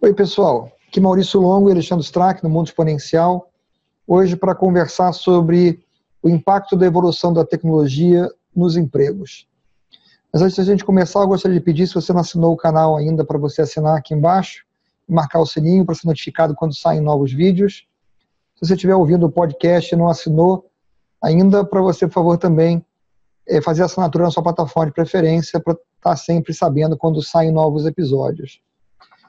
Oi, pessoal. Aqui Maurício Longo e Alexandre Strack, no Mundo Exponencial. Hoje para conversar sobre o impacto da evolução da tecnologia nos empregos. Mas antes de a gente começar, eu gostaria de pedir, se você não assinou o canal ainda, para você assinar aqui embaixo marcar o sininho para ser notificado quando saem novos vídeos. Se você estiver ouvindo o podcast e não assinou ainda, para você, por favor, também é, fazer assinatura na sua plataforma de preferência para estar sempre sabendo quando saem novos episódios.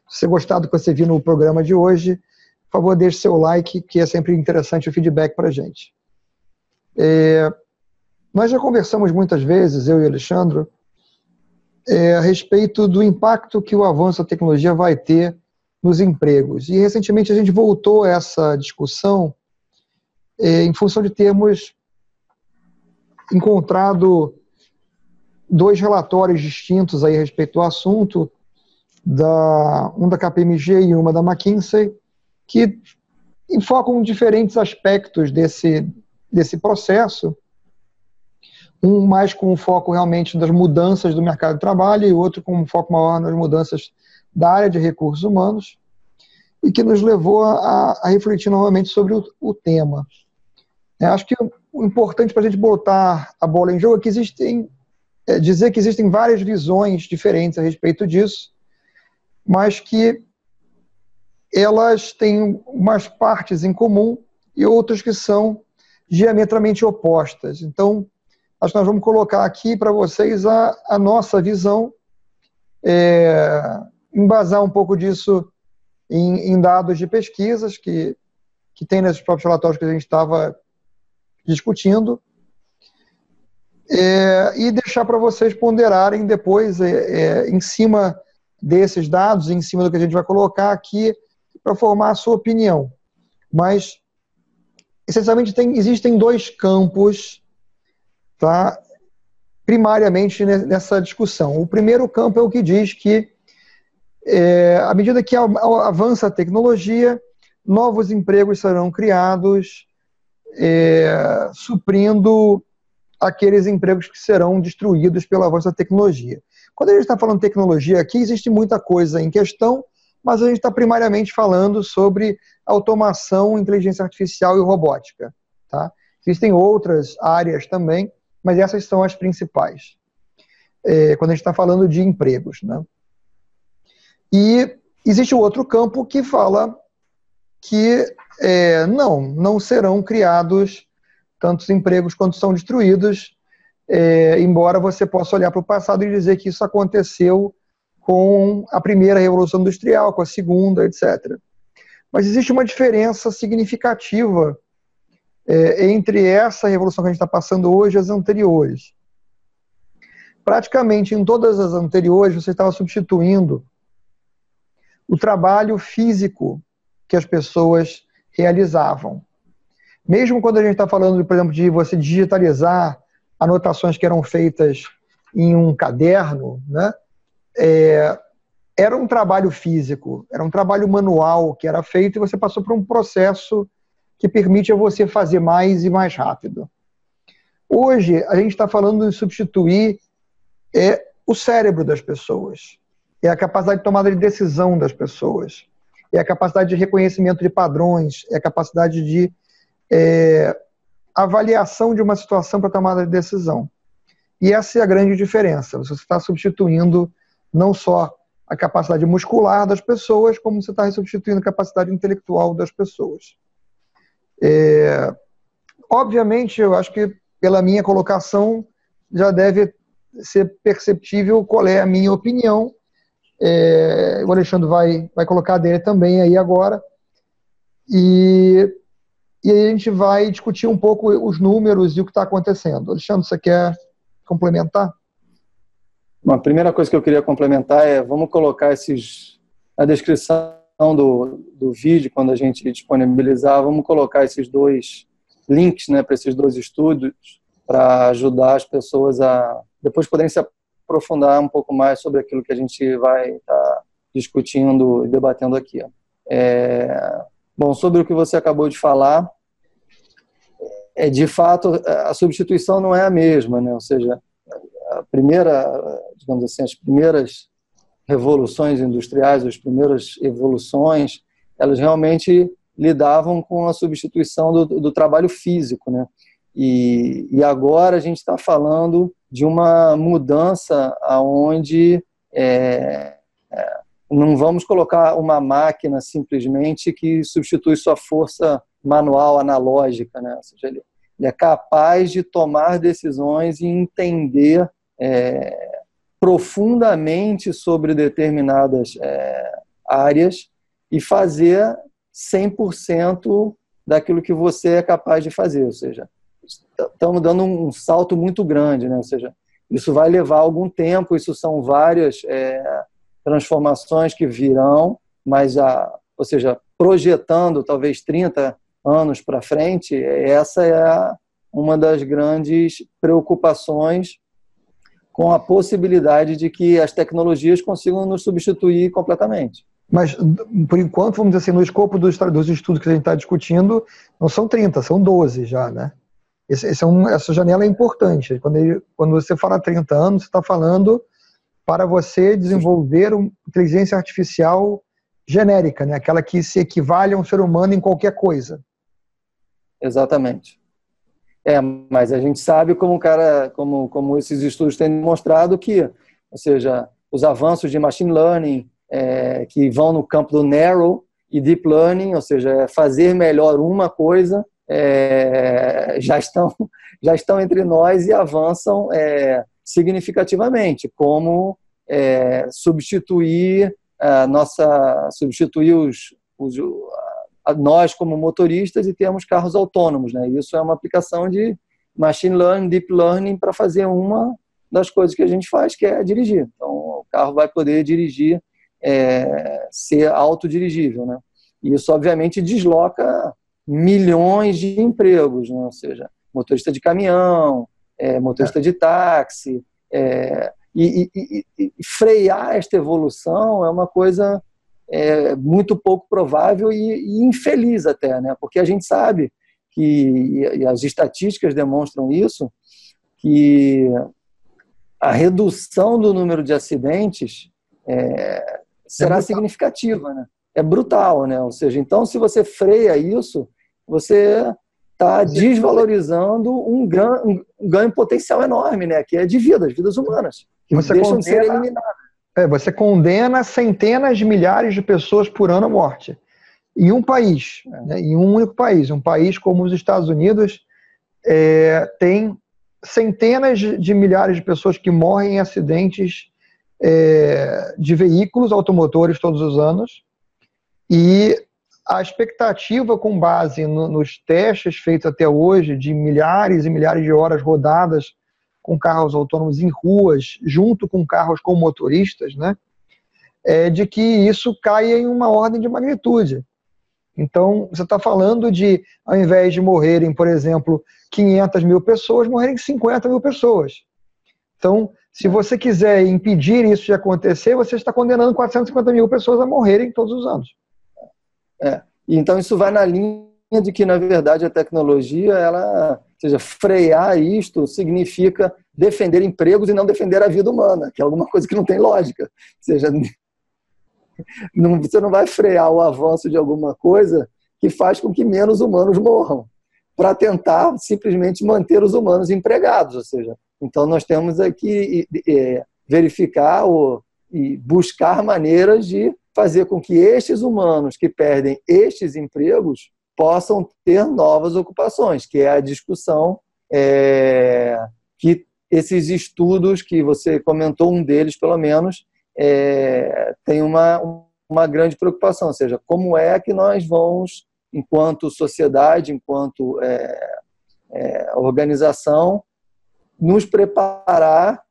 Se você gostar do que você viu no programa de hoje, por favor, deixe seu like, que é sempre interessante o feedback para a gente. É, nós já conversamos muitas vezes, eu e Alexandre, é, a respeito do impacto que o avanço da tecnologia vai ter nos empregos. E recentemente a gente voltou a essa discussão é, em função de termos encontrado dois relatórios distintos aí a respeito do assunto, da, um da KPMG e uma da McKinsey, que enfocam diferentes aspectos desse, desse processo. Um mais com foco realmente das mudanças do mercado de trabalho e outro com um foco maior nas mudanças da área de recursos humanos, e que nos levou a, a refletir novamente sobre o, o tema. É, acho que o importante para a gente botar a bola em jogo é que existem, é, dizer que existem várias visões diferentes a respeito disso, mas que elas têm umas partes em comum e outras que são diametralmente opostas. Então, acho que nós vamos colocar aqui para vocês a, a, nossa visão, é, embasar um pouco disso em, em, dados de pesquisas que, que tem nesses próprios relatórios que a gente estava discutindo, é, e deixar para vocês ponderarem depois é, é, em cima desses dados, em cima do que a gente vai colocar aqui, para formar a sua opinião. Mas, essencialmente, tem, existem dois campos, tá, primariamente nessa discussão. O primeiro campo é o que diz que, é, à medida que avança a tecnologia, novos empregos serão criados, é, suprindo aqueles empregos que serão destruídos pelo avanço da tecnologia. Quando a gente está falando tecnologia aqui, existe muita coisa em questão, mas a gente está primariamente falando sobre automação, inteligência artificial e robótica. Tá? Existem outras áreas também, mas essas são as principais. É, quando a gente está falando de empregos. Né? E existe o outro campo que fala que é, não, não serão criados tantos empregos quanto são destruídos, é, embora você possa olhar para o passado e dizer que isso aconteceu com a primeira revolução industrial, com a segunda, etc. Mas existe uma diferença significativa é, entre essa revolução que a gente está passando hoje e as anteriores. Praticamente em todas as anteriores, você estava substituindo o trabalho físico que as pessoas realizavam. Mesmo quando a gente está falando, por exemplo, de você digitalizar anotações que eram feitas em um caderno, né? É, era um trabalho físico, era um trabalho manual que era feito e você passou por um processo que permite a você fazer mais e mais rápido. Hoje, a gente está falando de substituir é, o cérebro das pessoas, é a capacidade de tomada de decisão das pessoas, é a capacidade de reconhecimento de padrões, é a capacidade de é, avaliação de uma situação para tomada de decisão. E essa é a grande diferença. Você está substituindo não só a capacidade muscular das pessoas, como você está substituindo a capacidade intelectual das pessoas. É, obviamente, eu acho que pela minha colocação já deve ser perceptível qual é a minha opinião. É, o Alexandre vai, vai colocar dele também aí agora. E e aí a gente vai discutir um pouco os números e o que está acontecendo. Alexandre, você quer complementar? Bom, a primeira coisa que eu queria complementar é vamos colocar esses na descrição do, do vídeo quando a gente disponibilizar, vamos colocar esses dois links, né, para esses dois estudos para ajudar as pessoas a depois poderem se aprofundar um pouco mais sobre aquilo que a gente vai estar tá discutindo e debatendo aqui. É, bom, sobre o que você acabou de falar, é de fato a substituição não é a mesma, né? Ou seja, a primeira, digamos assim, as primeiras revoluções industriais, as primeiras evoluções, elas realmente lidavam com a substituição do, do trabalho físico, né? E, e agora a gente está falando de uma mudança aonde é, é, não vamos colocar uma máquina simplesmente que substitui sua força manual analógica, né? Ou seja, ele, ele é capaz de tomar decisões e entender é, profundamente sobre determinadas é, áreas e fazer 100% daquilo que você é capaz de fazer, ou seja, estamos dando um salto muito grande, né? Ou seja, isso vai levar algum tempo, isso são várias é, transformações que virão, mas a, ou seja, projetando talvez 30 anos para frente, essa é uma das grandes preocupações com a possibilidade de que as tecnologias consigam nos substituir completamente. Mas, por enquanto, vamos dizer assim, no escopo dos, dos estudos que a gente está discutindo, não são 30, são 12 já, né? Esse, esse é um, essa janela é importante. Quando, ele, quando você fala 30 anos, você está falando para você desenvolver uma inteligência artificial genérica, né? aquela que se equivale a um ser humano em qualquer coisa. Exatamente. É, mas a gente sabe como cara, como, como esses estudos têm demonstrado que, ou seja, os avanços de machine learning é, que vão no campo do narrow e deep learning, ou seja, é fazer melhor uma coisa, é, já estão já estão entre nós e avançam é, significativamente, como é, substituir a nossa substituir os, os nós como motoristas e termos carros autônomos, né? Isso é uma aplicação de machine learning, deep learning para fazer uma das coisas que a gente faz, que é dirigir. Então, o carro vai poder dirigir, é, ser autodirigível, né? E isso, obviamente, desloca milhões de empregos, né? ou seja, motorista de caminhão, é, motorista de táxi. É, e, e, e, frear esta evolução é uma coisa é, muito pouco provável e, e, infeliz até, né? porque a gente sabe que, e as estatísticas demonstram isso, que a redução do número de acidentes é, será é significativa, né? É brutal, né? Ou seja, então se você freia isso, você está desvalorizando um ganho, um ganho potencial enorme, né? Que é de vidas, vidas humanas, que você deixam de ser eliminadas. É, você condena centenas de milhares de pessoas por ano à morte. Em um país, né, em um único país, um país como os Estados Unidos, é, tem centenas de milhares de pessoas que morrem em acidentes é, de veículos automotores todos os anos. E a expectativa com base no, nos testes feitos até hoje, de milhares e milhares de horas rodadas com carros autônomos em ruas, junto com carros com motoristas, né, é de que isso caia em uma ordem de magnitude. Então, você está falando de, ao invés de morrerem, por exemplo, 500 mil pessoas, morrerem 50 mil pessoas. Então, se você quiser impedir isso de acontecer, você está condenando 450 mil pessoas a morrerem todos os anos. É. Então isso vai na linha de que na verdade a tecnologia, ela, seja, frear isto significa defender empregos e não defender a vida humana, que é alguma coisa que não tem lógica. Ou seja, não, você não vai frear o avanço de alguma coisa que faz com que menos humanos morram, para tentar simplesmente manter os humanos empregados. Ou seja, então nós temos aqui é, verificar o, e buscar maneiras de fazer com que estes humanos que perdem estes empregos possam ter novas ocupações, que é a discussão é, que esses estudos que você comentou, um deles pelo menos, é, tem uma, uma grande preocupação, ou seja, como é que nós vamos, enquanto sociedade, enquanto é, é organização, nos preparar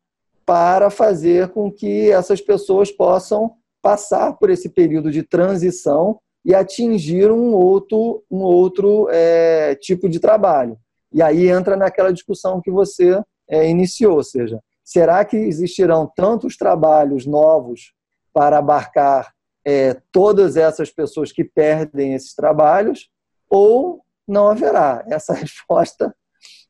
para fazer com que essas pessoas possam passar por esse período de transição e atingir um outro, um outro é, tipo de trabalho. E aí entra naquela discussão que você é, iniciou, ou seja, será que existirão tantos trabalhos novos para abarcar é, todas essas pessoas que perdem esses trabalhos ou não haverá? Essa resposta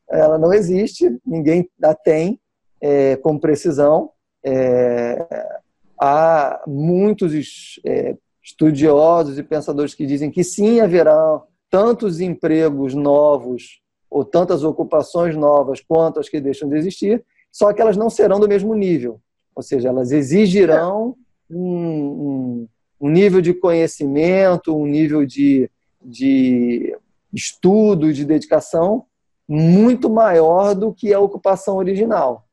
ela não existe, ninguém a tem é, com precisão. É, há muitos é, estudiosos e pensadores que dizem que sim haverá tantos empregos novos ou tantas ocupações novas quanto as que deixam de existir, só que elas não serão do mesmo nível. Ou seja, elas exigirão um, um, um nível de conhecimento, um nível de, de estudo, de dedicação muito maior do que a ocupação original.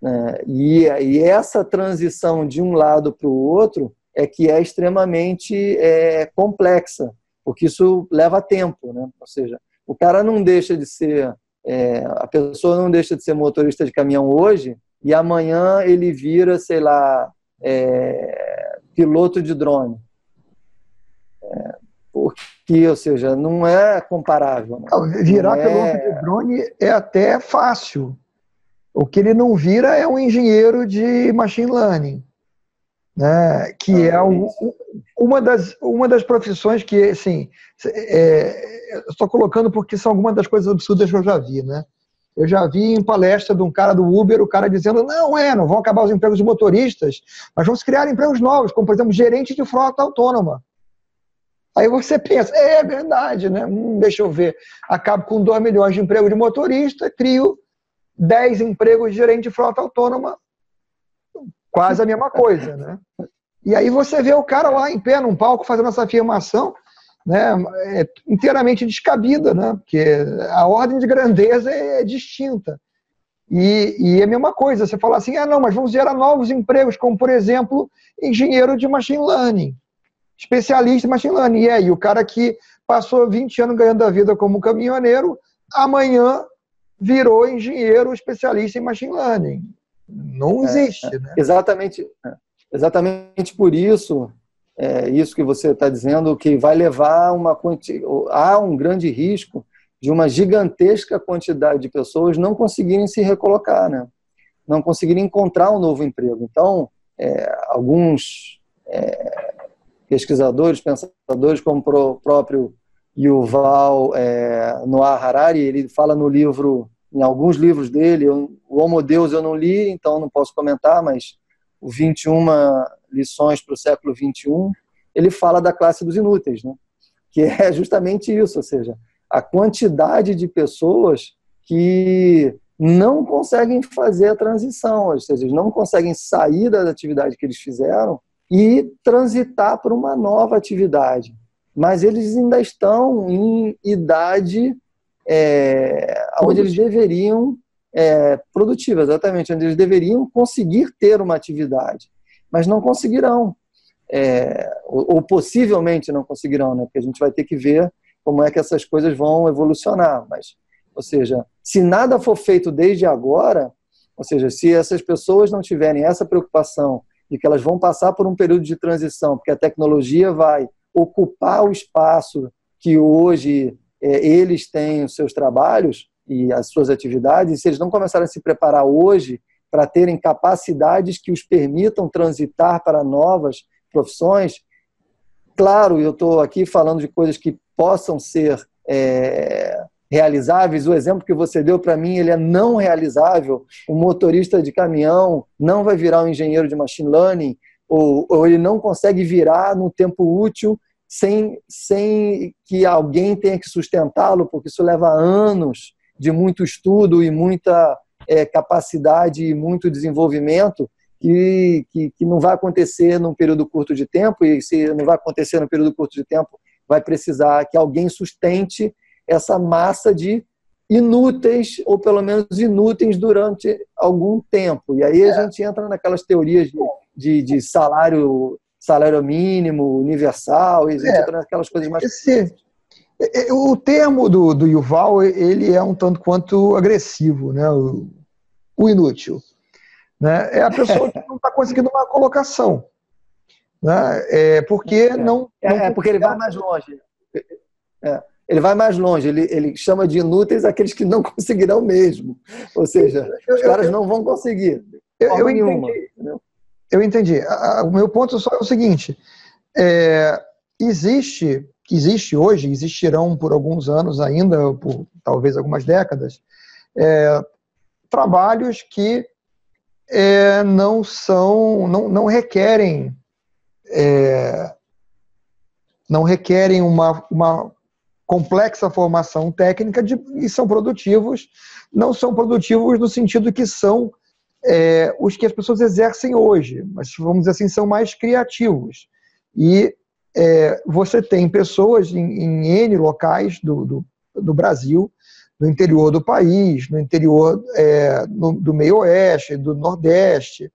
Né? E, e, essa transição de um lado para o outro é que é extremamente é, complexa, porque isso leva tempo. Né? Ou seja, o cara não deixa de ser, é, a pessoa não deixa de ser motorista de caminhão hoje e amanhã ele vira, sei lá, é, piloto de drone. É, porque, ou seja, não é comparável. Né? virar não piloto é... de drone é até fácil. O que ele não vira é um engenheiro de machine learning, né? que ah, é um, uma, das, uma das profissões que, assim, é, estou colocando porque são algumas das coisas absurdas que eu já vi. Né? Eu já vi em palestra de um cara do Uber, o cara dizendo, não é, não vão acabar os empregos de motoristas, mas se criar empregos novos, como, por exemplo, gerente de frota autônoma. Aí você pensa, é, é verdade, né? Hum, deixa eu ver. Acabo com 2 milhões de empregos de motorista, crio 10 empregos de gerente de frota autônoma, quase a mesma coisa, né? E aí você vê o cara lá em pé num palco fazendo essa afirmação, né, é inteiramente descabida, né? Porque a ordem de grandeza é, distinta. E, e é a mesma coisa, você fala assim, ah, não, mas vamos gerar novos empregos, como, por exemplo, engenheiro de machine learning, especialista em machine learning. E aí, o cara que passou 20 anos ganhando a vida como caminhoneiro, amanhã virou engenheiro especialista em machine learning. Não é, existe, é, né? Exatamente, é, exatamente por isso, é, isso que você está dizendo, que vai levar uma há um grande risco de uma gigantesca quantidade de pessoas não conseguirem se recolocar, né? Não conseguirem encontrar um novo emprego. Então, é, alguns é, pesquisadores, pensadores, como o próprio Yuval é, Noah Harari, ele fala no livro, em alguns livros dele, o Homo Deus eu não li, então não posso comentar, mas o 21 lições para o século 21, ele fala da classe dos inúteis, né? que é justamente isso, ou seja, a quantidade de pessoas que não conseguem fazer a transição, ou seja, não conseguem sair da atividade que eles fizeram e transitar para uma nova atividade mas eles ainda estão em idade é, onde eles deveriam é, produtiva, exatamente, onde eles deveriam conseguir ter uma atividade, mas não conseguirão, é, ou, ou, possivelmente não conseguirão, né? Porque a gente vai ter que ver como é que essas coisas vão evolucionar, mas, ou seja, se nada for feito desde agora, ou seja, se essas pessoas não tiverem essa preocupação de que elas vão passar por um período de transição, porque a tecnologia vai ocupar o espaço que hoje é, eles têm os seus trabalhos e as suas atividades, se eles não começarem a se preparar hoje para terem capacidades que os permitam transitar para novas profissões, claro, eu estou aqui falando de coisas que possam ser é, realizáveis. O exemplo que você deu para mim, ele é não realizável. Um motorista de caminhão não vai virar um engenheiro de machine learning, ou, ou ele não consegue virar no tempo útil sem, sem que alguém tenha que sustentá-lo, porque isso leva anos de muito estudo e muita é, capacidade e muito desenvolvimento que, que, que, não vai acontecer num período curto de tempo, e se não vai acontecer num período curto de tempo, vai precisar que alguém sustente essa massa de inúteis, ou pelo menos inúteis durante algum tempo. E aí a é. gente entra naquelas teorias de, de, de salário salário mínimo, universal, e é, aquelas coisas mais. Esse, o termo do, do Yuval ele é um tanto quanto agressivo, né? O, o inútil. Né? É a pessoa que não está conseguindo uma colocação. Né? É porque é. não, é, não. É, porque ele vai mais longe. É, ele vai mais longe, ele, ele chama de inúteis aqueles que não conseguirão mesmo. Ou seja, eu, os caras eu, não vão conseguir. Eu, eu nenhuma, entendi. Entendeu? Eu entendi. O meu ponto só é o seguinte: é, existe, existe hoje, existirão por alguns anos ainda, por talvez algumas décadas, é, trabalhos que é, não são, não, não requerem, é, não requerem uma, uma complexa formação técnica de, e são produtivos, não são produtivos no sentido que são é, os que as pessoas exercem hoje, mas vamos dizer assim, são mais criativos. E é, você tem pessoas em, em N locais do, do, do, Brasil, no interior do país, no interior é, no, do meio-oeste, do nordeste,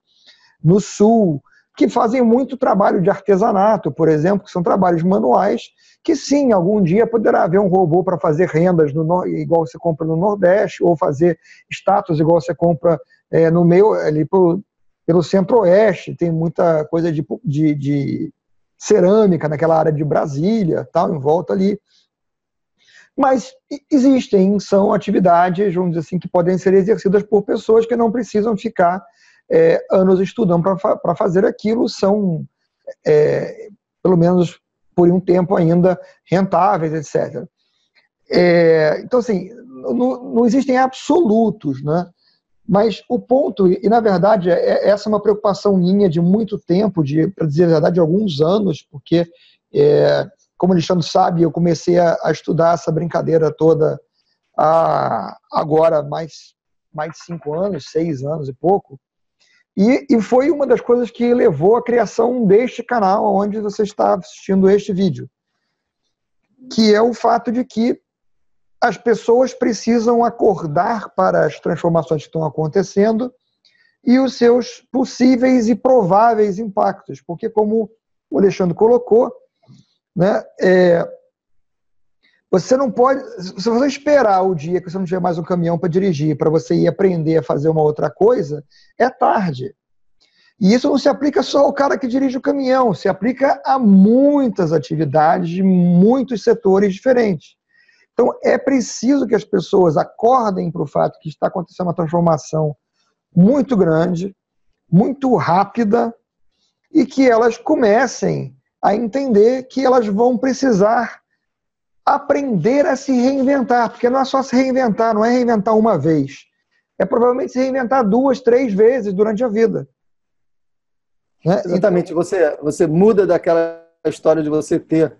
no sul, que fazem muito trabalho de artesanato, por exemplo, que são trabalhos manuais, que sim, algum dia poderá haver um robô para fazer rendas no, igual você compra no Nordeste, ou fazer estátuas igual você compra é, no meio, ali pelo, pelo centro-oeste, tem muita coisa de, de, de, cerâmica naquela área de Brasília, tal, em volta ali. Mas existem, são atividades, vamos dizer assim, que podem ser exercidas por pessoas que não precisam ficar é, anos estudando para fazer aquilo, são, é, pelo menos por um tempo ainda, rentáveis, etc. É, então, assim, não, não existem absolutos, né? Mas o ponto, e na verdade é, é, essa é uma preocupação minha de muito tempo, de, para dizer a verdade, de alguns anos, porque, é, como o Alexandre sabe, eu comecei a, a, estudar essa brincadeira toda há agora mais, mais cinco anos, seis anos e pouco, e, e foi uma das coisas que levou à criação deste canal, onde você está assistindo este vídeo, que é o fato de que as pessoas precisam acordar para as transformações que estão acontecendo e os seus possíveis e prováveis impactos, porque como o Alexandre colocou, né, é, você não pode, se você esperar o dia que você não tiver mais um caminhão para dirigir, para você ir aprender a fazer uma outra coisa, é tarde. E isso não se aplica só ao cara que dirige o caminhão, se aplica a muitas atividades de muitos setores diferentes. Então, é preciso que as pessoas acordem para o fato que está acontecendo uma transformação muito grande, muito rápida, e que elas comecem a entender que elas vão precisar aprender a se reinventar, porque não é só se reinventar, não é reinventar uma vez. É provavelmente se reinventar duas, três vezes durante a vida. Né? Exatamente. Então, você, você muda daquela história de você ter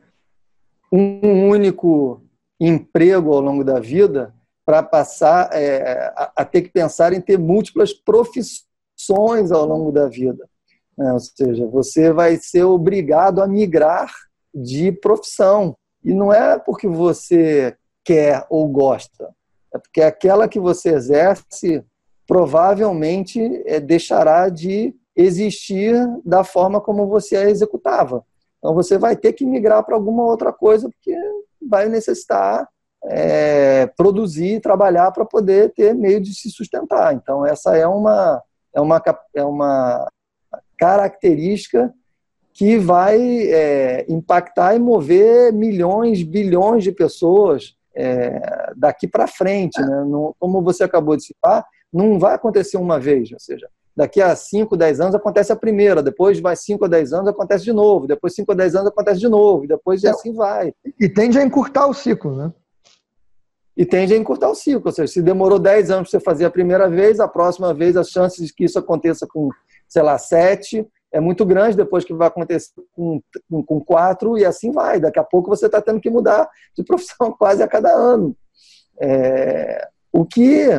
um único emprego ao longo da vida para passar é, a, a, ter que pensar em ter múltiplas profissões ao longo da vida. Né? Ou seja, você vai ser obrigado a migrar de profissão. E não é porque você quer ou gosta, é porque aquela que você exerce provavelmente é, deixará de existir da forma como você a executava. Então você vai ter que migrar para alguma outra coisa, porque vai necessitar é, produzir, trabalhar para poder ter meio de se sustentar. Então, essa é uma, é uma, é uma característica que vai é, impactar e mover milhões, bilhões de pessoas é, daqui para frente. Né? Não, como você acabou de citar, não vai acontecer uma vez, ou seja, daqui a 5, 10 anos acontece a primeira, depois mais 5 a 10 anos acontece de novo, depois 5 a 10 anos acontece de novo, e depois é, assim vai. E tende a encurtar o ciclo, né? E tende a encurtar o ciclo, ou seja, se demorou 10 anos para você fazer a primeira vez, a próxima vez as chances de que isso aconteça com, sei lá, 7 é muito grande, depois que vai acontecer com, com, com 4 e assim vai. Daqui a pouco você está tendo que mudar de profissão quase a cada ano. É, o que,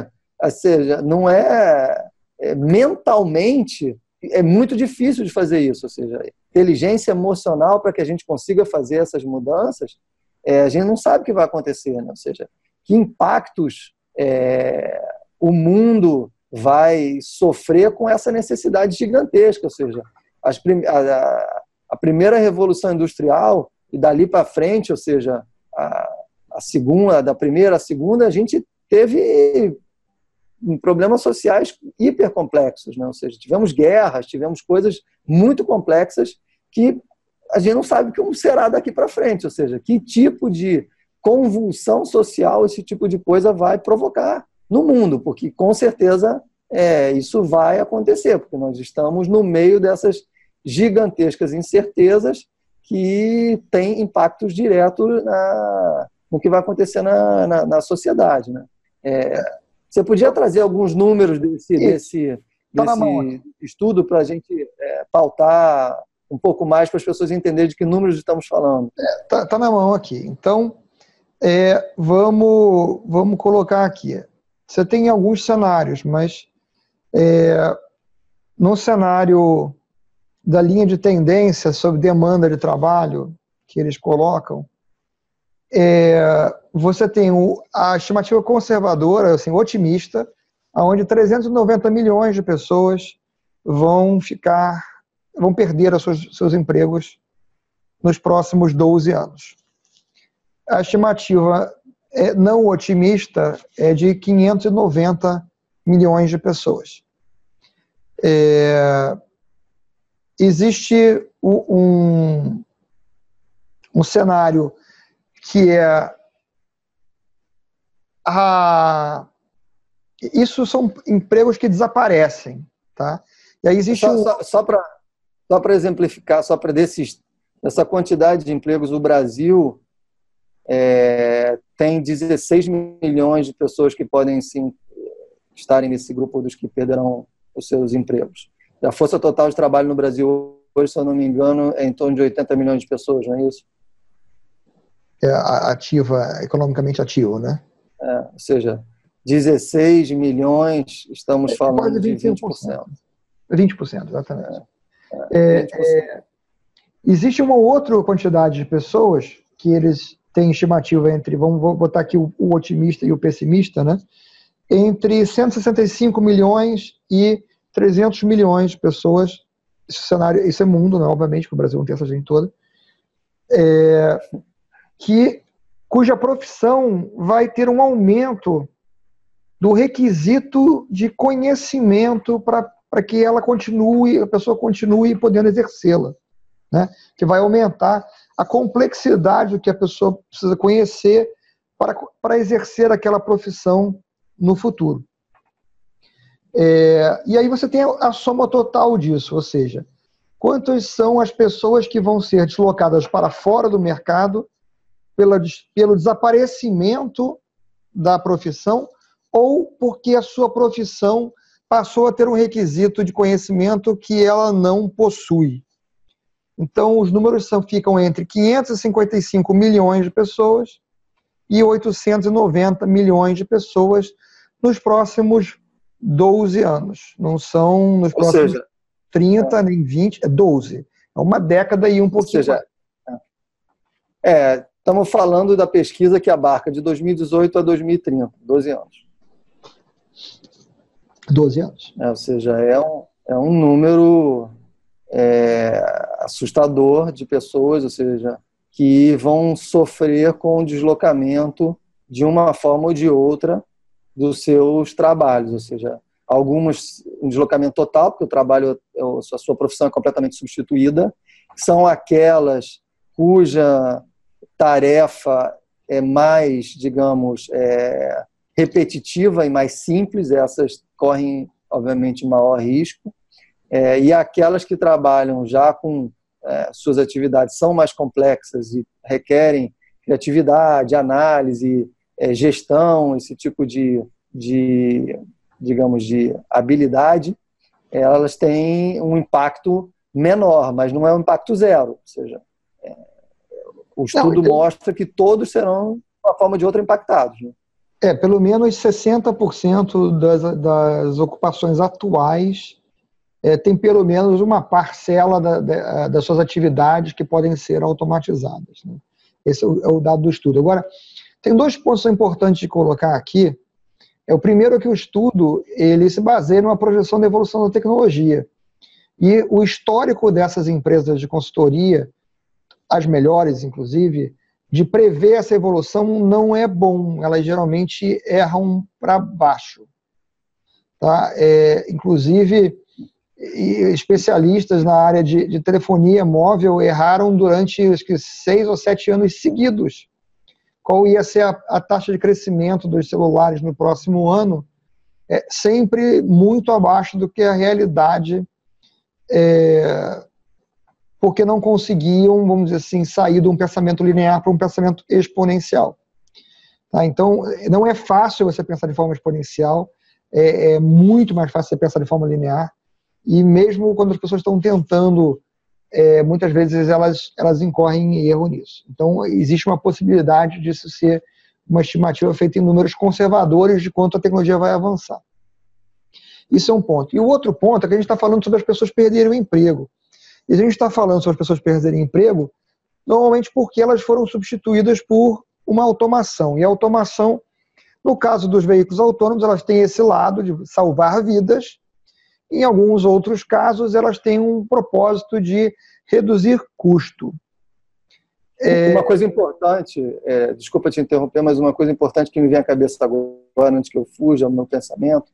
ou seja, não é, mentalmente é muito difícil de fazer isso, ou seja, inteligência emocional para que a gente consiga fazer essas mudanças, é, a gente não sabe o que vai acontecer, né? ou seja, que impactos é, o mundo vai sofrer com essa necessidade gigantesca, ou seja, prim a, a, primeira revolução industrial e dali para frente, ou seja, a, a segunda, da primeira à segunda, a gente teve problemas sociais hiper complexos, né? ou seja, tivemos guerras, tivemos coisas muito complexas que a gente não sabe como será daqui para frente, ou seja, que tipo de convulsão social esse tipo de coisa vai provocar no mundo, porque com certeza é, isso vai acontecer, porque nós estamos no meio dessas gigantescas incertezas que têm impactos diretos na, no que vai acontecer na, na, na sociedade. Né? É, você podia trazer alguns números desse, desse, tá desse estudo para a gente é, pautar um pouco mais para as pessoas entenderem de que números estamos falando. É, tá, tá na mão aqui. Então, é, vamos, vamos colocar aqui. Você tem alguns cenários, mas é, no cenário da linha de tendência sobre demanda de trabalho que eles colocam, é, você tem o, a estimativa conservadora, assim, otimista, onde 390 milhões de pessoas vão ficar, vão perder seus, seus empregos nos próximos 12 anos. A estimativa é, não otimista é de 590 milhões de pessoas. É, existe um, um cenário que é a, isso são empregos que desaparecem, tá? E aí existe só, um... só, só para só para exemplificar, só para desses essa quantidade de empregos, o Brasil é, tem 16 milhões de pessoas que podem sim estarem nesse grupo dos que perderão os seus empregos. a força total de trabalho no Brasil hoje, se eu não me engano, é em torno de 80 milhões de pessoas, não é isso? É ativa, economicamente ativo, né? É, ou seja, 16 milhões, estamos é, falando de 20%. 20%, exatamente. É, 20%. É, é, existe uma outra quantidade de pessoas que eles têm estimativa entre, vamos botar aqui o, o otimista e o pessimista, né? Entre 165 milhões e 300 milhões de pessoas. Esse cenário, isso é mundo, né? obviamente, que o Brasil não tem essa gente toda. É, que cuja profissão vai ter um aumento do requisito de conhecimento para que ela continue, a pessoa continue podendo exercê-la, né? Que vai aumentar a complexidade do que a pessoa precisa conhecer para, para exercer aquela profissão no futuro. É, e aí você tem a soma total disso, ou seja, quantas são as pessoas que vão ser deslocadas para fora do mercado pela, pelo desaparecimento da profissão ou porque a sua profissão passou a ter um requisito de conhecimento que ela não possui. Então, os números são, ficam entre 555 milhões de pessoas e 890 milhões de pessoas nos próximos 12 anos. Não são nos Ou próximos seja, 30 nem 20, é 12. É uma década e um pouquinho. Ou seja, é, estamos falando da pesquisa que abarca de 2018 a 2030, 12 anos. 12 anos. É, ou seja, é um, é um número é, assustador de pessoas, ou seja, que vão sofrer com o deslocamento de uma forma ou de outra dos seus trabalhos, ou seja, algumas um deslocamento total, porque o trabalho, a sua profissão é completamente substituída, são aquelas cuja tarefa é mais, digamos, é, repetitiva e mais simples, essas correm, obviamente, maior risco, é, e aquelas que trabalham já com é, suas atividades são mais complexas e requerem criatividade, análise, é, gestão, esse tipo de, de, digamos, de habilidade, elas têm um impacto menor, mas não é um impacto zero. Ou seja, é, o estudo não, mostra que todos serão, de uma forma ou de outra, impactados. Né? É, pelo menos 60% das, das ocupações atuais é, tem pelo menos uma parcela da, da, das suas atividades que podem ser automatizadas. Né? Esse é o, é o, dado do estudo. Agora, tem dois pontos importantes de colocar aqui. É o primeiro é que o estudo ele se baseia numa projeção da evolução da tecnologia. E o histórico dessas empresas de consultoria, as melhores inclusive, de prever essa evolução não é bom. Elas geralmente erram para baixo. Tá? É, inclusive, especialistas na área de, de, telefonia móvel erraram durante acho que seis ou sete anos seguidos qual ia ser a, a taxa de crescimento dos celulares no próximo ano, é sempre muito abaixo do que a realidade, é, porque não conseguiam, vamos dizer assim, sair de um pensamento linear para um pensamento exponencial. Tá? Então, não é fácil você pensar de forma exponencial, é, é muito mais fácil você pensar de forma linear. E mesmo quando as pessoas estão tentando, é, muitas vezes elas, elas incorrem em erro nisso. Então, existe uma possibilidade disso ser uma estimativa feita em números conservadores de quanto a tecnologia vai avançar. Isso é um ponto. E o outro ponto é que a gente está falando sobre as pessoas perderem o emprego. E a gente está falando sobre as pessoas perderem emprego, normalmente porque elas foram substituídas por uma automação. E a automação, no caso dos veículos autônomos, elas têm esse lado de salvar vidas, em alguns outros casos, elas têm um propósito de reduzir custo. É... Uma coisa importante, é, desculpa te interromper, mas uma coisa importante que me vem à cabeça agora, antes que eu fuja ao meu pensamento,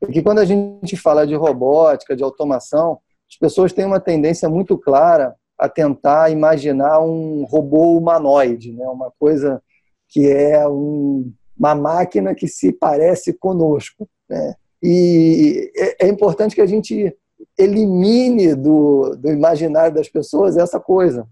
é que quando a gente fala de robótica, de automação, as pessoas têm uma tendência muito clara a tentar imaginar um robô humanoide, né? uma coisa que é um, uma máquina que se parece conosco. Né? E é, é importante que a gente elimine do, do imaginário das pessoas essa coisa.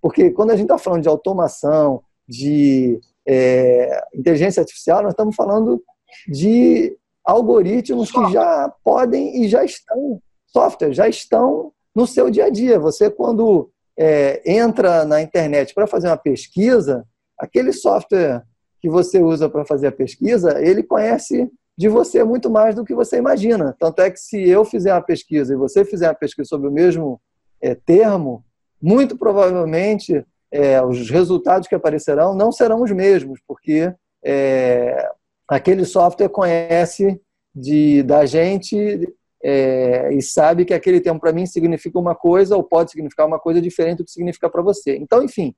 Porque quando a gente está falando de automação, de é, inteligência artificial, nós estamos falando de algoritmos que já podem e já estão, software, já estão no seu dia a dia. Você, quando é, entra na internet para fazer uma pesquisa, aquele software que você usa para fazer a pesquisa, ele conhece de você muito mais do que você imagina. Tanto é que se eu fizer uma pesquisa e você fizer uma pesquisa sobre o mesmo é, termo, muito provavelmente é, os resultados que aparecerão não serão os mesmos, porque é, aquele software conhece de, da gente é, e sabe que aquele termo para mim significa uma coisa ou pode significar uma coisa diferente do que significa para você. Então, enfim,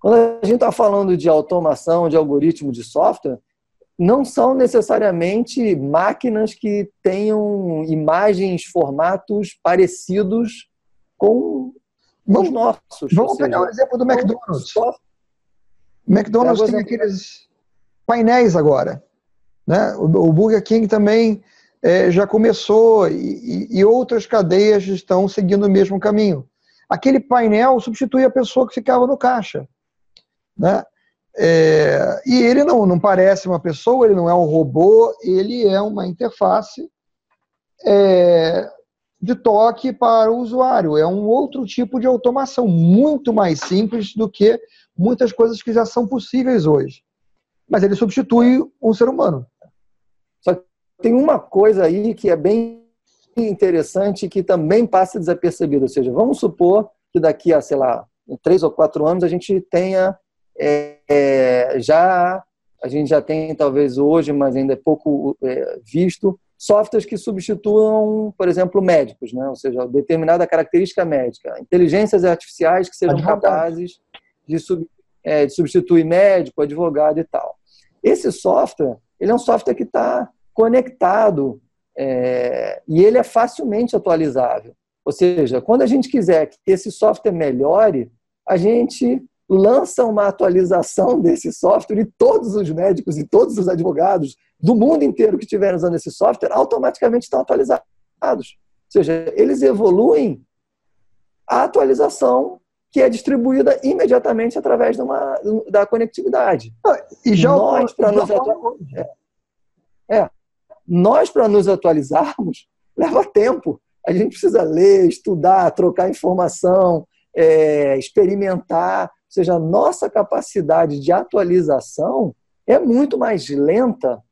quando a gente está falando de automação, de algoritmo, de software, não são necessariamente máquinas que tenham imagens, formatos parecidos com os nossos. Vamos seja, pegar o exemplo do McDonald's. O McDonald's tem aqueles painéis agora. Né? O, Burger King também é, já começou e, e, outras cadeias estão seguindo o mesmo caminho. Aquele painel substitui a pessoa que ficava no caixa. Né? É, e ele não, não parece uma pessoa, ele não é um robô, ele é uma interface é, de toque para o usuário. É um outro tipo de automação, muito mais simples do que muitas coisas que já são possíveis hoje. Mas ele substitui um ser humano. Tem uma coisa aí que é bem interessante que também passa desapercebida. Ou seja, vamos supor que daqui a, sei lá, três ou quatro anos a gente tenha é, é, já a gente já tem talvez hoje, mas ainda é pouco é, visto, softwares que substituam, por exemplo, médicos, né? ou seja, determinada característica médica, inteligências artificiais que sejam advogado. capazes de, sub, é, de, substituir médico, advogado e tal. Esse software, ele é um software que está conectado é, e ele é facilmente atualizável. Ou seja, quando a gente quiser que esse software melhore, a gente lança uma atualização desse software e todos os médicos e todos os advogados do mundo inteiro que estiverem usando esse software automaticamente estão atualizados. Ou seja, eles evoluem a atualização que é distribuída imediatamente através de uma, da conectividade. Ah, e já nós para nos é, é, nós para nos atualizarmos leva tempo. A gente precisa ler, estudar, trocar informação, é, experimentar ou seja, a nossa capacidade de atualização é muito mais lenta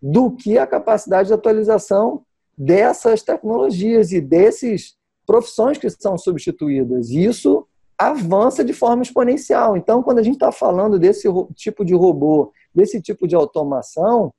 do que a capacidade de atualização dessas tecnologias e desses profissões que são substituídas. Isso avança de forma exponencial. Então, quando a gente está falando desse tipo de robô, desse tipo de automação,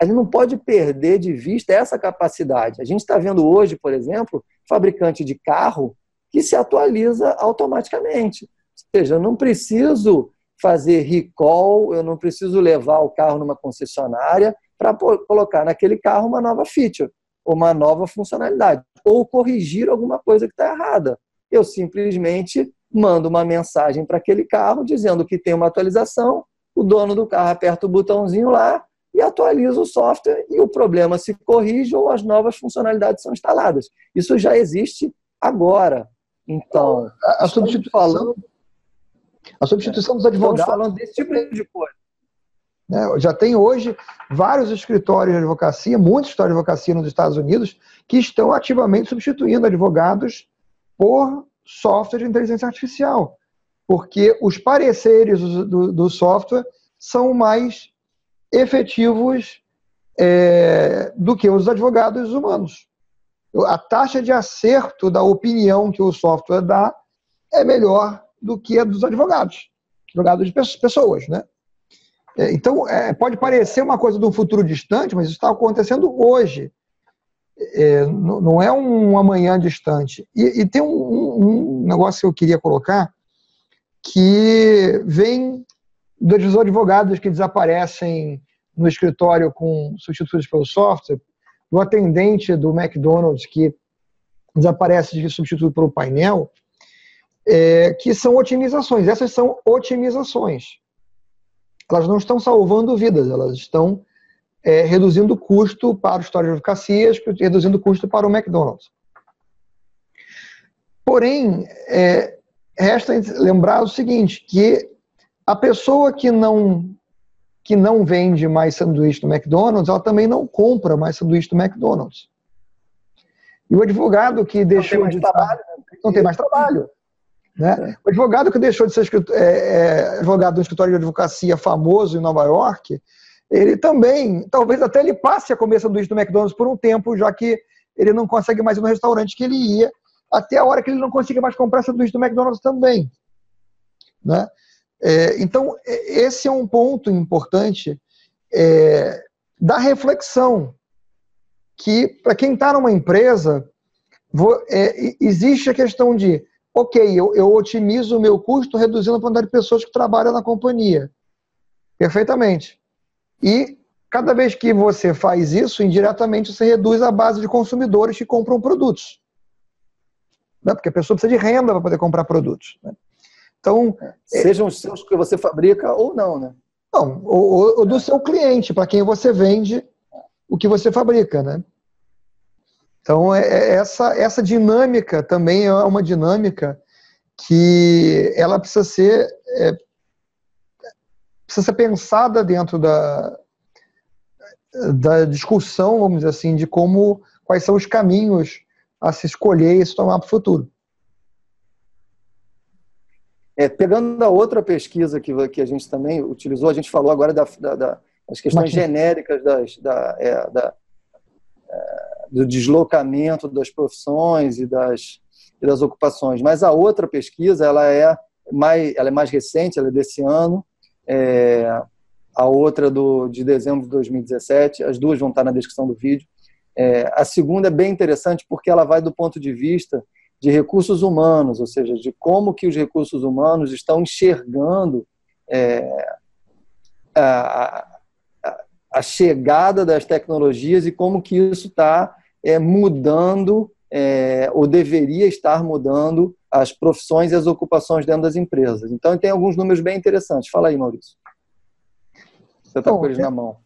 a gente não pode perder de vista essa capacidade. A gente está vendo hoje, por exemplo, fabricante de carro que se atualiza automaticamente seja, eu não preciso fazer recall, eu não preciso levar o carro numa concessionária para colocar naquele carro uma nova feature, uma nova funcionalidade, ou corrigir alguma coisa que está errada. Eu simplesmente mando uma mensagem para aquele carro dizendo que tem uma atualização, o dono do carro aperta o botãozinho lá e atualiza o software e o problema se corrige ou as novas funcionalidades são instaladas. Isso já existe agora. Então, a, a substituição, a substituição dos advogados. Estamos falando desse tipo de coisa. Né? Já tem hoje vários escritórios de advocacia, muitos escritórios de advocacia nos Estados Unidos, que estão ativamente substituindo advogados por software de inteligência artificial, porque os pareceres do, do software são mais efetivos é, do que os advogados humanos. A taxa de acerto da opinião que o software dá é melhor do que a dos advogados, advogados de pessoas, né? É, então, é, pode parecer uma coisa de um futuro distante, mas isso está acontecendo hoje. É, não é um amanhã distante. E, e tem um, um, negócio que eu queria colocar que vem dos advogados que desaparecem no escritório com substituídos pelo software, do atendente do McDonald's que desaparece de substituído pelo painel, é, que são otimizações. Essas são otimizações. Elas não estão salvando vidas, elas estão é, reduzindo o custo para o história de advocacias, reduzindo o custo para o McDonald's. Porém, é, resta lembrar o seguinte, que a pessoa que não que não vende mais sanduíche no McDonald's, ela também não compra mais sanduíche do McDonald's. E o advogado que deixou de trabalho, não tem mais trabalho. Né? O advogado que deixou de ser é, é, advogado um escritório de advocacia famoso em Nova York, ele também, talvez até ele passe a comer sanduíche do McDonald's por um tempo, já que ele não consegue mais ir no restaurante que ele ia, até a hora que ele não consiga mais comprar sanduíche do McDonald's também. Né? É, então, esse é um ponto importante é, da reflexão, que para quem está numa empresa, vou, é, existe a questão de ok, eu, eu otimizo o meu custo reduzindo a quantidade de pessoas que trabalham na companhia. Perfeitamente. E cada vez que você faz isso, indiretamente você reduz a base de consumidores que compram produtos. Né? Porque a pessoa precisa de renda para poder comprar produtos. Né? Então, é, Sejam os seus que você fabrica ou não, né? Não, ou, ou do seu cliente, para quem você vende o que você fabrica, né? Então, é, é, essa, essa dinâmica também é uma dinâmica que ela precisa ser, é, precisa ser pensada dentro da, da discussão, vamos dizer assim, de como, quais são os caminhos a se escolher e se tomar para o futuro. É, pegando a outra pesquisa que, que a gente também utilizou, a gente falou agora da, da, das questões genéricas das, da, é, da é, do deslocamento das profissões e das, e das ocupações. Mas a outra pesquisa ela é mais, ela é mais recente, ela é desse ano, é, a outra do, de dezembro de 2017, as duas vão estar na descrição do vídeo. É, a segunda é bem interessante porque ela vai do ponto de vista de recursos humanos, ou seja, de como que os recursos humanos estão enxergando é, a, a, a, chegada das tecnologias e como que isso está é, mudando, é, ou deveria estar mudando, as profissões e as ocupações dentro das empresas. Então, tem alguns números bem interessantes. Fala aí, Maurício. Você está com eles na mão.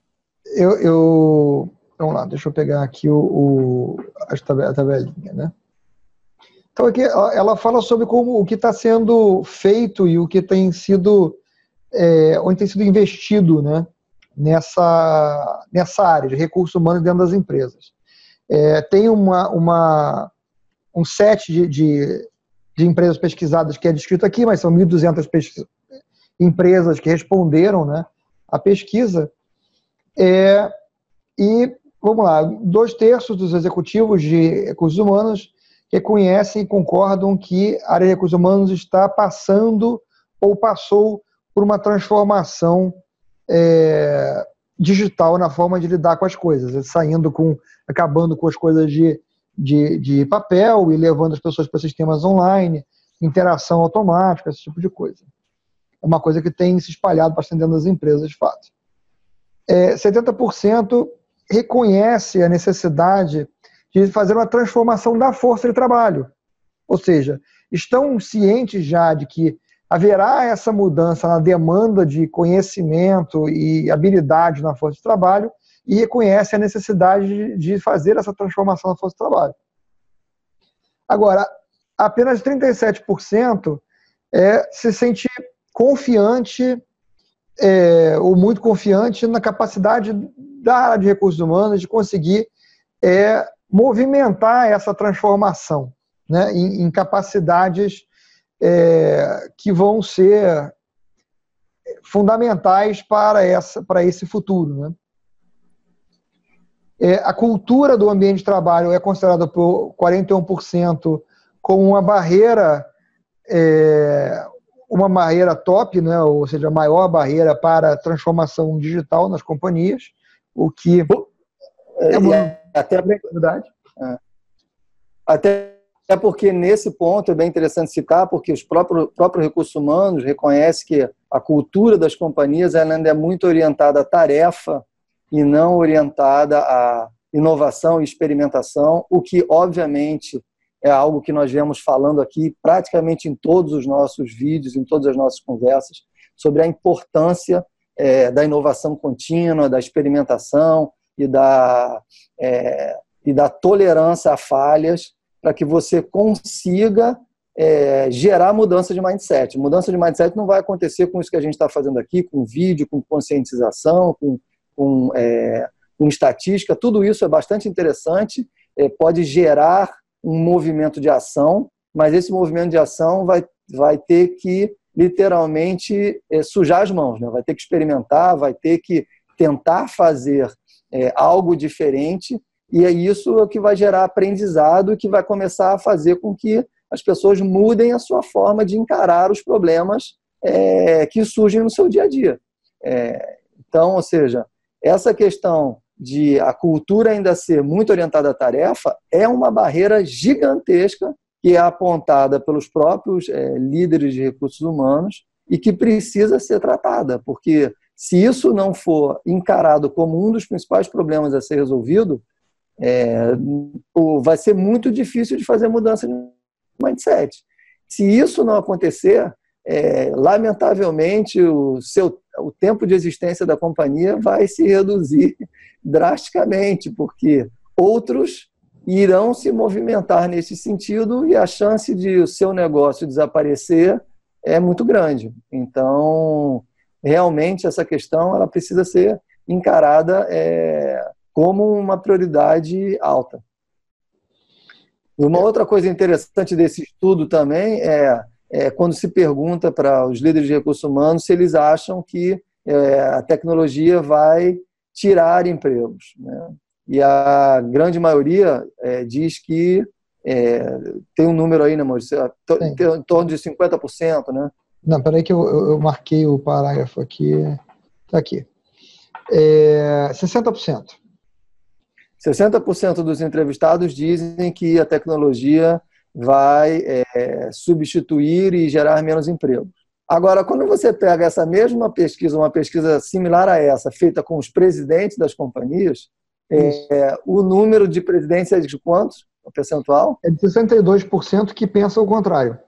Eu, eu, Vamos lá, deixa eu pegar aqui o, o a tabelinha, né? Então, aqui ela fala sobre como o que está sendo feito e o que tem sido, é, onde tem sido investido, né? Nessa, nessa área de recursos humanos dentro das empresas. É, tem uma, uma, um set de, de, de, empresas pesquisadas que é descrito aqui, mas são 1.200 empresas que responderam né, à pesquisa. É, e, vamos lá, dois terços dos executivos de recursos humanos reconhecem e concordam que a área de recursos humanos está passando ou passou por uma transformação é, digital na forma de lidar com as coisas, saindo com, acabando com as coisas de, de, de papel e levando as pessoas para sistemas online, interação automática, esse tipo de coisa. É uma coisa que tem se espalhado bastante dentro das empresas, de fato. É, 70% reconhece a necessidade de fazer uma transformação da força de trabalho. Ou seja, estão cientes já de que haverá essa mudança na demanda de conhecimento e habilidade na força de trabalho e reconhece a necessidade de fazer essa transformação na força de trabalho. Agora, apenas 37% é, se sente confiante é, ou muito confiante na capacidade da área de recursos humanos de conseguir é, movimentar essa transformação né, em, em capacidades é, que vão ser fundamentais para, essa, para esse futuro. Né? É, a cultura do ambiente de trabalho é considerada por 41% como uma barreira, é, uma barreira top, né? ou seja, a maior barreira para a transformação digital nas companhias, o que é, uma até verdade. É. Até porque nesse ponto é bem interessante citar, porque os próprios, próprios recursos humanos reconhecem que a cultura das companhias ainda é muito orientada à tarefa e não orientada à inovação e experimentação, o que, obviamente, é algo que nós vemos falando aqui praticamente em todos os nossos vídeos, em todas as nossas conversas, sobre a importância é, da inovação contínua, da experimentação e da, é, e da tolerância a falhas para que você consiga é, gerar mudança de mindset. Mudança de mindset não vai acontecer com isso que a gente está fazendo aqui, com vídeo, com conscientização, com com, é, com estatística, tudo isso é bastante interessante, é, pode gerar um movimento de ação, mas esse movimento de ação vai, vai ter que literalmente é, sujar as mãos, né? vai ter que experimentar, vai ter que tentar fazer é, algo diferente, e é isso que vai gerar aprendizado que vai começar a fazer com que as pessoas mudem a sua forma de encarar os problemas é, que surgem no seu dia a dia. É, então, ou seja, essa questão de a cultura ainda ser muito orientada à tarefa é uma barreira gigantesca que é apontada pelos próprios é, líderes de recursos humanos e que precisa ser tratada, porque se isso não for encarado como um dos principais problemas a ser resolvido, é, vai ser muito difícil de fazer mudança de mindset. Se isso não acontecer, é, lamentavelmente o seu o tempo de existência da companhia vai se reduzir drasticamente, porque outros irão se movimentar nesse sentido e a chance de o seu negócio desaparecer é muito grande. Então, realmente essa questão ela precisa ser encarada é, como uma prioridade alta. E uma outra coisa interessante desse estudo também é é, quando se pergunta para os líderes de recursos humanos se eles acham que é, a tecnologia vai tirar empregos. Né? E a grande maioria é, diz que é, tem um número aí, né, Maurício? Em torno de 50%, né? Não, peraí que eu, eu marquei o parágrafo aqui. Está aqui. É, 60%. 60% dos entrevistados dizem que a tecnologia vai é, substituir e gerar menos empregos. Agora, quando você pega essa mesma pesquisa, uma pesquisa similar a essa, feita com os presidentes das companhias, é, o número de presidentes é de quantos? O percentual? É de 62% que pensam o contrário.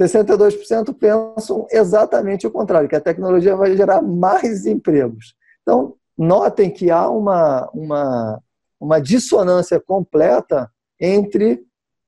62% pensam exatamente o contrário, que a tecnologia vai gerar mais empregos. Então, notem que há uma, uma, uma dissonância completa entre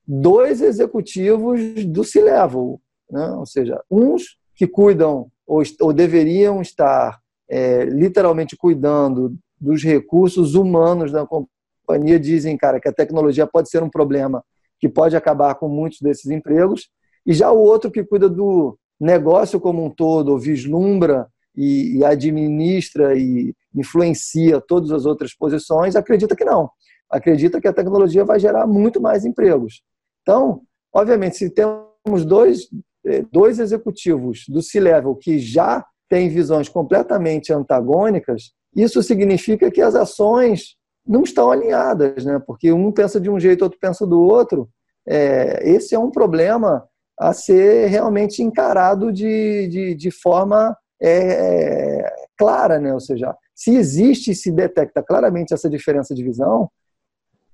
dois executivos do C-Level, né? ou seja, uns que cuidam ou, ou deveriam estar é, literalmente cuidando dos recursos humanos da companhia, dizem, cara, que a tecnologia pode ser um problema que pode acabar com muitos desses empregos, e já o outro que cuida do negócio como um todo, vislumbra e, e administra e influencia todas as outras posições, acredita que não. Acredita que a tecnologia vai gerar muito mais empregos. Então, obviamente, se temos dois, eh, dois executivos do C-Level que já têm visões completamente antagônicas, isso significa que as ações não estão alinhadas, né? porque um pensa de um jeito, outro pensa do outro. É, esse é um problema a ser realmente encarado de, de, de forma é, clara, né? ou seja, se existe e se detecta claramente essa diferença de visão,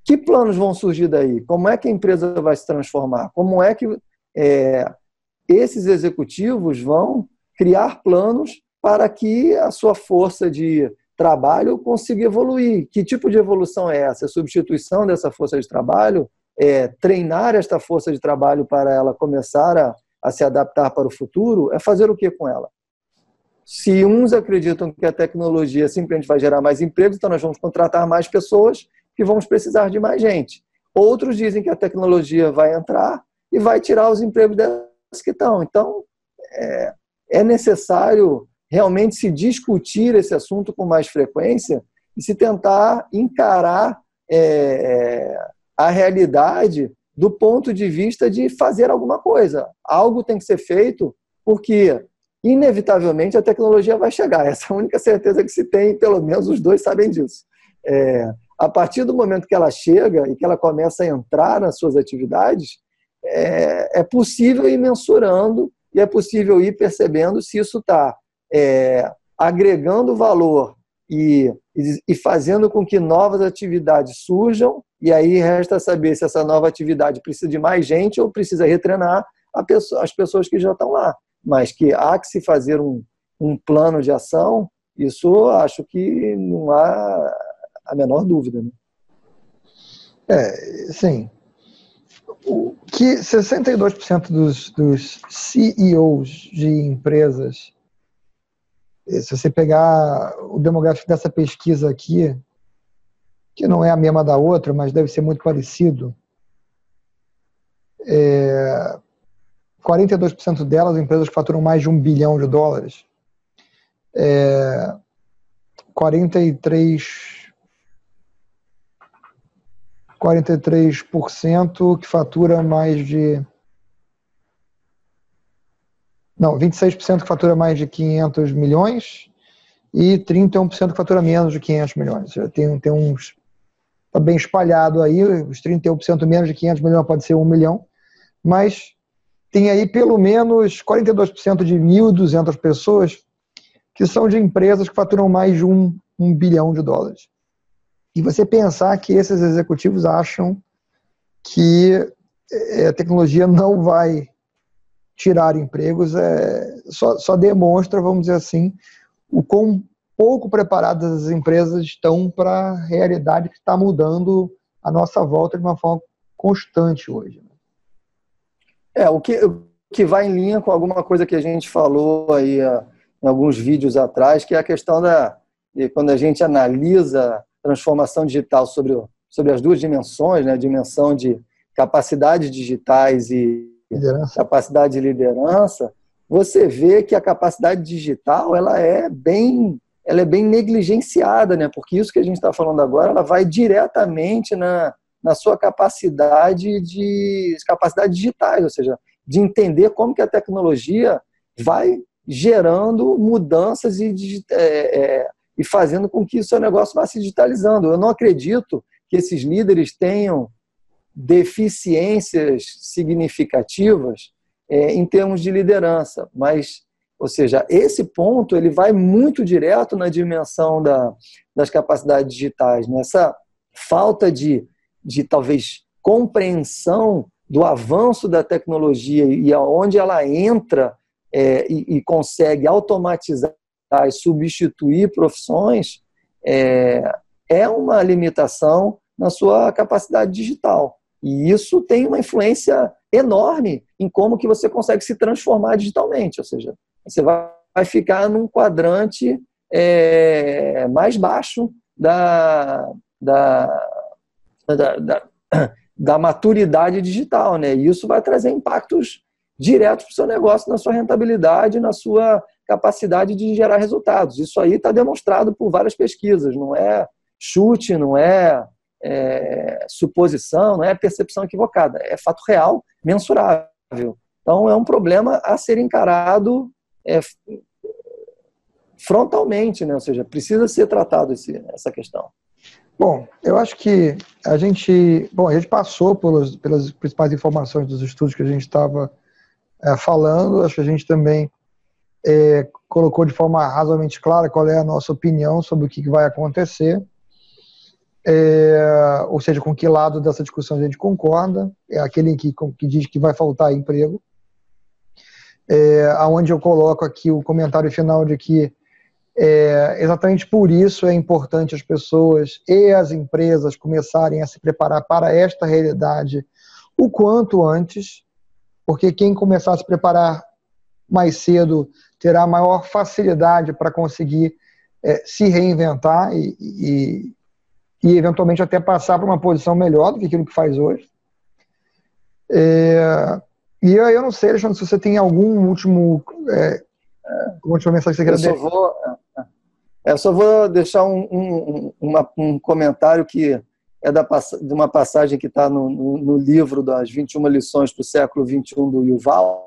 que planos vão surgir daí? Como é que a empresa vai se transformar? Como é que é, esses executivos vão criar planos para que a sua força de trabalho consiga evoluir? Que tipo de evolução é essa? A substituição dessa força de trabalho? É, treinar esta força de trabalho para ela começar a, a se adaptar para o futuro? É fazer o que com ela? Se uns acreditam que a tecnologia simplesmente vai gerar mais empregos, então nós vamos contratar mais pessoas que vamos precisar de mais gente. Outros dizem que a tecnologia vai entrar e vai tirar os empregos das que estão. Então, é, é necessário realmente se discutir esse assunto com mais frequência e se tentar encarar é, a realidade do ponto de vista de fazer alguma coisa. Algo tem que ser feito porque, inevitavelmente, a tecnologia vai chegar. Essa é a única certeza que se tem, pelo menos os dois sabem disso. É, a partir do momento que ela chega e que ela começa a entrar nas suas atividades, é, é possível ir mensurando e é possível ir percebendo se isso está é, agregando valor e, e fazendo com que novas atividades surjam, e aí resta saber se essa nova atividade precisa de mais gente ou precisa retrenar pessoa, as pessoas que já estão lá. Mas que há que se fazer um, um plano de ação, isso acho que não há a menor dúvida. Né? É, sim. O que 62% dos, dos CEOs de empresas se você pegar o demográfico dessa pesquisa aqui, que não é a mesma da outra, mas deve ser muito parecido, é, 42% delas empresas que faturam mais de um bilhão de dólares. É, 43 43% que fatura mais de não, 26% que fatura mais de 500 milhões e 31% que fatura menos de 500 milhões. Tem, tem uns. Está bem espalhado aí, os 31% menos de 500 milhões pode ser 1 milhão, mas tem aí pelo menos 42% de 1.200 pessoas que são de empresas que faturam mais de 1, 1 bilhão de dólares. E você pensar que esses executivos acham que a tecnologia não vai tirar empregos é, só, só demonstra, vamos dizer assim, o quão pouco preparadas as empresas estão para a realidade que está mudando a nossa volta de uma forma constante hoje. Né? É, o que, o que vai em linha com alguma coisa que a gente falou aí uh, em alguns vídeos atrás, que é a questão da quando a gente analisa transformação digital sobre, sobre as duas dimensões, né, a dimensão de capacidades digitais e liderança. capacidade de liderança, você vê que a capacidade digital ela é bem ela é bem negligenciada, né? Porque isso que a gente está falando agora, ela vai diretamente na, na sua capacidade de capacidades digitais, ou seja, de entender como que a tecnologia vai gerando mudanças e, é, é, e fazendo com que o seu negócio vá se digitalizando. Eu não acredito que esses líderes tenham deficiências significativas é, em termos de liderança, mas, ou seja, esse ponto ele vai muito direto na dimensão da, das capacidades digitais, nessa falta de, de talvez compreensão do avanço da tecnologia e aonde ela entra é, e, e, consegue automatizar e substituir profissões é, é uma limitação na sua capacidade digital. E isso tem uma influência enorme em como que você consegue se transformar digitalmente. Ou seja, você vai ficar num quadrante é, mais baixo da, da, da, da, da maturidade digital. Né? E isso vai trazer impactos diretos para o seu negócio, na sua rentabilidade, na sua capacidade de gerar resultados. Isso aí está demonstrado por várias pesquisas, não é chute, não é é, suposição, não é percepção equivocada, é fato real, mensurável. Então, é um problema a ser encarado é, frontalmente, né? ou seja, precisa ser tratado esse, essa questão. Bom, eu acho que a gente, bom, a gente passou pelas, pelas principais informações dos estudos que a gente estava é, falando, acho que a gente também é, colocou de forma razoavelmente clara qual é a nossa opinião sobre o que vai acontecer é, ou seja, com que lado dessa discussão a gente concorda, é aquele que, que diz que vai faltar emprego, é, aonde eu coloco aqui o comentário final de que é, exatamente por isso é importante as pessoas e as empresas começarem a se preparar para esta realidade o quanto antes, porque quem começar a se preparar mais cedo terá maior facilidade para conseguir é, se reinventar e, e, e, eventualmente até passar para uma posição melhor do que aquilo que faz hoje. É, e eu, eu não sei, Alexandre, se você tem algum último é, última mensagem que você quer eu só vou, é, eu só vou deixar um, um, uma, um comentário que é da, de uma passagem que está no, no, no, livro das 21 lições para o século XXI do Yuval,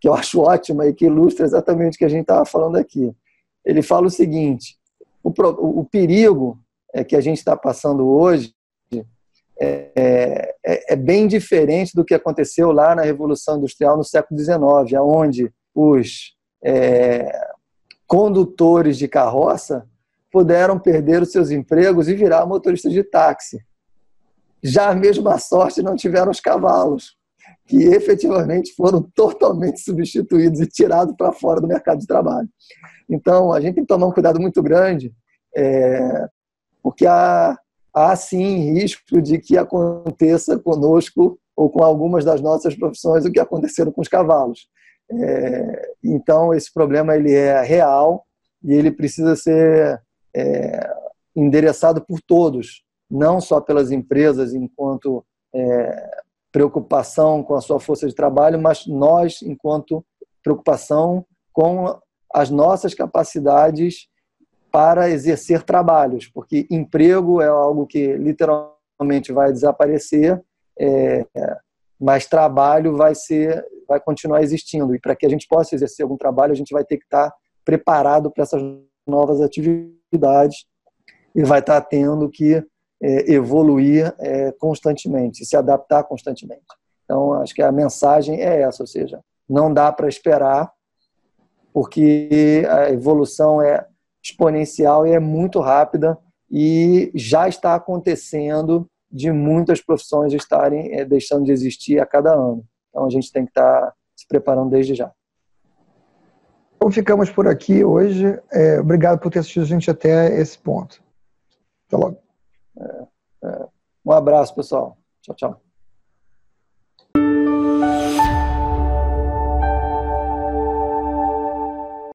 que eu acho ótima e que ilustra exatamente o que a gente estava falando aqui. Ele fala o seguinte: o, o, perigo é que a gente está passando hoje é, é, é, bem diferente do que aconteceu lá na Revolução Industrial no século XIX, onde os é, condutores de carroça puderam perder os seus empregos e virar motoristas de táxi. Já a mesma sorte não tiveram os cavalos, que efetivamente foram totalmente substituídos e tirados para fora do mercado de trabalho. Então, a gente tem que tomar um cuidado muito grande, é, porque há, há sim risco de que aconteça conosco ou com algumas das nossas profissões o que aconteceram com os cavalos. É, então, esse problema ele é real e ele precisa ser é, endereçado por todos, não só pelas empresas enquanto é, preocupação com a sua força de trabalho, mas nós enquanto preocupação com as nossas capacidades para exercer trabalhos, porque emprego é algo que literalmente vai desaparecer, é, mas trabalho vai ser, vai continuar existindo. E para que a gente possa exercer algum trabalho, a gente vai ter que estar preparado para essas novas atividades e vai estar tendo que é, evoluir é, constantemente, se adaptar constantemente. Então, acho que a mensagem é essa, ou seja, não dá para esperar, porque a evolução é exponencial e é muito rápida e já está acontecendo de muitas profissões estarem é, deixando de existir a cada ano. Então, a gente tem que estar se preparando desde já. Então ficamos por aqui hoje. É, obrigado por ter assistido a gente até esse ponto. Até logo. É, é. Um abraço, pessoal. Tchau, tchau.